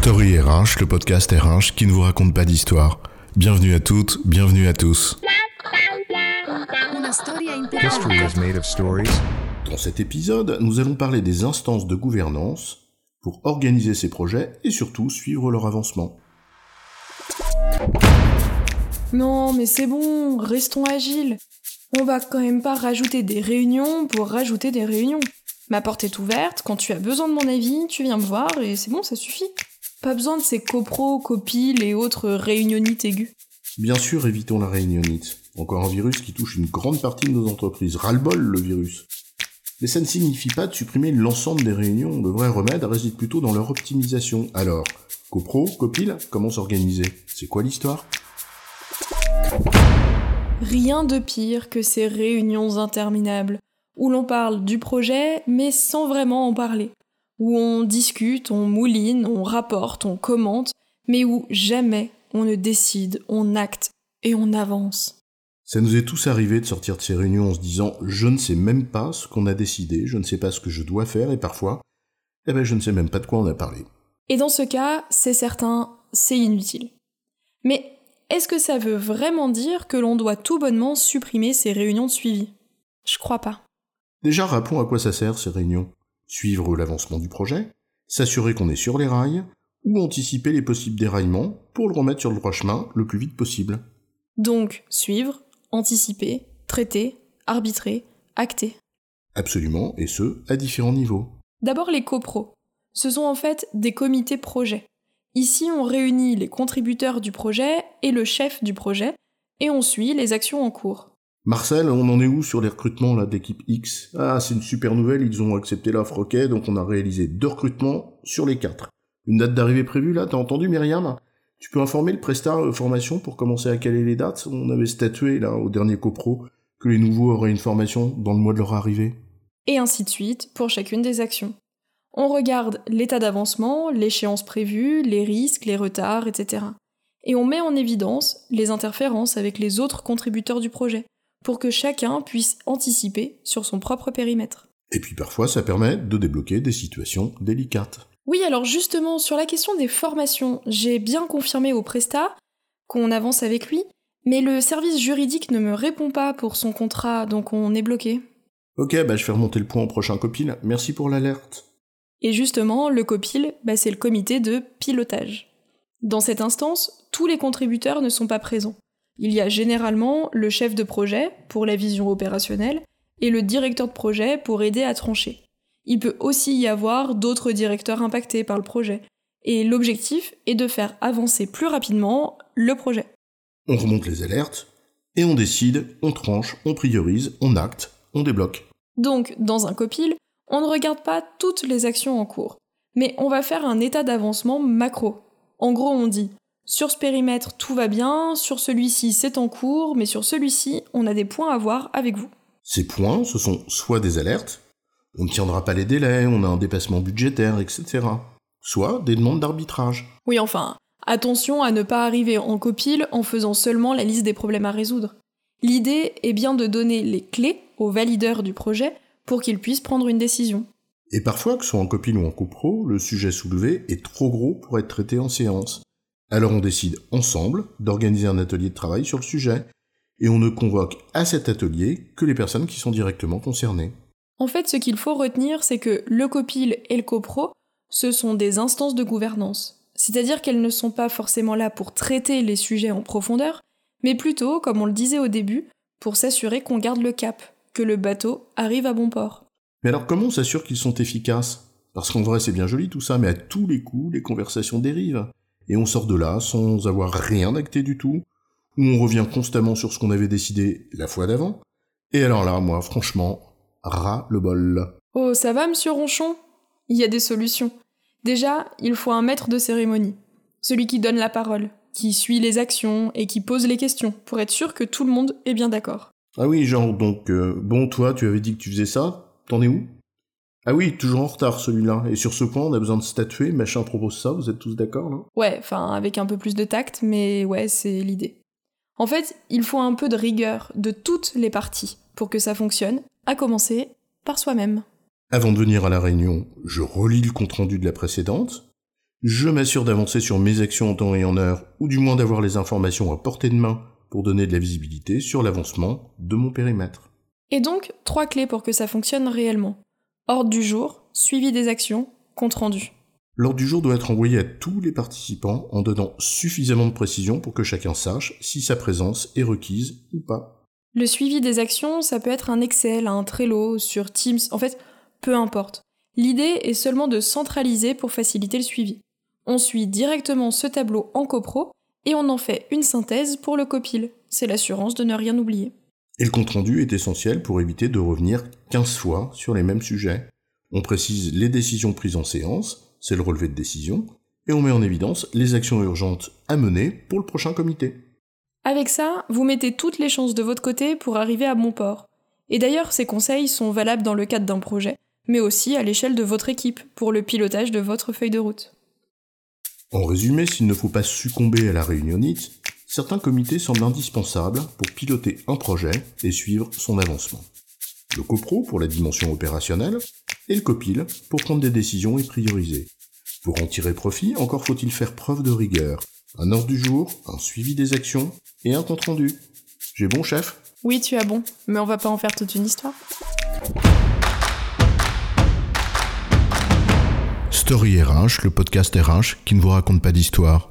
Story RH, le podcast RH qui ne vous raconte pas d'histoire. Bienvenue à toutes, bienvenue à tous. History is made of stories. Dans cet épisode, nous allons parler des instances de gouvernance pour organiser ces projets et surtout suivre leur avancement. Non, mais c'est bon, restons agiles. On va quand même pas rajouter des réunions pour rajouter des réunions. Ma porte est ouverte, quand tu as besoin de mon avis, tu viens me voir et c'est bon, ça suffit. Pas besoin de ces copros, copiles et autres réunionites aiguës. Bien sûr, évitons la réunionnite. Encore un virus qui touche une grande partie de nos entreprises. Ras-le-bol, le virus. Mais ça ne signifie pas de supprimer l'ensemble des réunions. Le vrai remède réside plutôt dans leur optimisation. Alors, copro, copile, comment s'organiser? C'est quoi l'histoire? Rien de pire que ces réunions interminables, où l'on parle du projet, mais sans vraiment en parler. Où on discute, on mouline, on rapporte, on commente, mais où jamais on ne décide, on acte et on avance. Ça nous est tous arrivé de sortir de ces réunions en se disant je ne sais même pas ce qu'on a décidé, je ne sais pas ce que je dois faire et parfois, eh ben je ne sais même pas de quoi on a parlé. Et dans ce cas, c'est certain, c'est inutile. Mais est-ce que ça veut vraiment dire que l'on doit tout bonnement supprimer ces réunions de suivi? Je crois pas. Déjà, rappelons à quoi ça sert ces réunions. Suivre l'avancement du projet, s'assurer qu'on est sur les rails, ou anticiper les possibles déraillements pour le remettre sur le droit chemin le plus vite possible. Donc, suivre, anticiper, traiter, arbitrer, acter. Absolument, et ce, à différents niveaux. D'abord les copros. Ce sont en fait des comités projets. Ici, on réunit les contributeurs du projet et le chef du projet, et on suit les actions en cours. Marcel, on en est où sur les recrutements là d'équipe X? Ah, c'est une super nouvelle, ils ont accepté l'offre, ok, donc on a réalisé deux recrutements sur les quatre. Une date d'arrivée prévue là, t'as entendu Myriam? Tu peux informer le prestat euh, formation pour commencer à caler les dates? On avait statué là au dernier copro que les nouveaux auraient une formation dans le mois de leur arrivée. Et ainsi de suite pour chacune des actions. On regarde l'état d'avancement, l'échéance prévue, les risques, les retards, etc. Et on met en évidence les interférences avec les autres contributeurs du projet, pour que chacun puisse anticiper sur son propre périmètre. Et puis parfois ça permet de débloquer des situations délicates. Oui, alors justement, sur la question des formations, j'ai bien confirmé au Presta qu'on avance avec lui, mais le service juridique ne me répond pas pour son contrat, donc on est bloqué. Ok, bah je fais remonter le point au prochain copil. Merci pour l'alerte. Et justement, le COPIL, bah, c'est le comité de pilotage. Dans cette instance, tous les contributeurs ne sont pas présents. Il y a généralement le chef de projet pour la vision opérationnelle et le directeur de projet pour aider à trancher. Il peut aussi y avoir d'autres directeurs impactés par le projet. Et l'objectif est de faire avancer plus rapidement le projet. On remonte les alertes, et on décide, on tranche, on priorise, on acte, on débloque. Donc, dans un copil, on ne regarde pas toutes les actions en cours, mais on va faire un état d'avancement macro. En gros, on dit sur ce périmètre, tout va bien, sur celui-ci, c'est en cours, mais sur celui-ci, on a des points à voir avec vous. Ces points, ce sont soit des alertes, on ne tiendra pas les délais, on a un dépassement budgétaire, etc. Soit des demandes d'arbitrage. Oui, enfin, attention à ne pas arriver en copile en faisant seulement la liste des problèmes à résoudre. L'idée est bien de donner les clés aux valideurs du projet pour qu'ils puissent prendre une décision. Et parfois, que ce soit en copile ou en copro, le sujet soulevé est trop gros pour être traité en séance. Alors on décide ensemble d'organiser un atelier de travail sur le sujet, et on ne convoque à cet atelier que les personnes qui sont directement concernées. En fait, ce qu'il faut retenir, c'est que le copil et le copro, ce sont des instances de gouvernance. C'est-à-dire qu'elles ne sont pas forcément là pour traiter les sujets en profondeur, mais plutôt, comme on le disait au début, pour s'assurer qu'on garde le cap, que le bateau arrive à bon port. Mais alors comment on s'assure qu'ils sont efficaces? Parce qu'en vrai c'est bien joli tout ça, mais à tous les coups, les conversations dérivent et on sort de là sans avoir rien acté du tout, ou on revient constamment sur ce qu'on avait décidé la fois d'avant. Et alors là, moi, franchement, ras le bol. Oh, ça va, monsieur Ronchon? Il y a des solutions. Déjà, il faut un maître de cérémonie. Celui qui donne la parole, qui suit les actions et qui pose les questions, pour être sûr que tout le monde est bien d'accord. Ah oui, genre, donc, euh, bon, toi, tu avais dit que tu faisais ça, t'en es où? Ah oui, toujours en retard celui-là. Et sur ce point, on a besoin de statuer. Machin propose ça, vous êtes tous d'accord là Ouais, enfin, avec un peu plus de tact, mais ouais, c'est l'idée. En fait, il faut un peu de rigueur de toutes les parties pour que ça fonctionne, à commencer par soi-même. Avant de venir à la réunion, je relis le compte-rendu de la précédente. Je m'assure d'avancer sur mes actions en temps et en heure, ou du moins d'avoir les informations à portée de main pour donner de la visibilité sur l'avancement de mon périmètre. Et donc, trois clés pour que ça fonctionne réellement. Ordre du jour, suivi des actions, compte rendu. L'ordre du jour doit être envoyé à tous les participants en donnant suffisamment de précision pour que chacun sache si sa présence est requise ou pas. Le suivi des actions, ça peut être un Excel, un Trello, sur Teams, en fait, peu importe. L'idée est seulement de centraliser pour faciliter le suivi. On suit directement ce tableau en copro et on en fait une synthèse pour le copil. C'est l'assurance de ne rien oublier. Et le compte-rendu est essentiel pour éviter de revenir 15 fois sur les mêmes sujets. On précise les décisions prises en séance, c'est le relevé de décision, et on met en évidence les actions urgentes à mener pour le prochain comité. Avec ça, vous mettez toutes les chances de votre côté pour arriver à bon port. Et d'ailleurs, ces conseils sont valables dans le cadre d'un projet, mais aussi à l'échelle de votre équipe, pour le pilotage de votre feuille de route. En résumé, s'il ne faut pas succomber à la réunionnite, certains comités semblent indispensables pour piloter un projet et suivre son avancement. Le copro pour la dimension opérationnelle et le copil pour prendre des décisions et prioriser. Pour en tirer profit, encore faut-il faire preuve de rigueur. Un ordre du jour, un suivi des actions et un compte rendu. J'ai bon chef? Oui, tu as bon, mais on va pas en faire toute une histoire. Story RH, le podcast RH qui ne vous raconte pas d'histoire.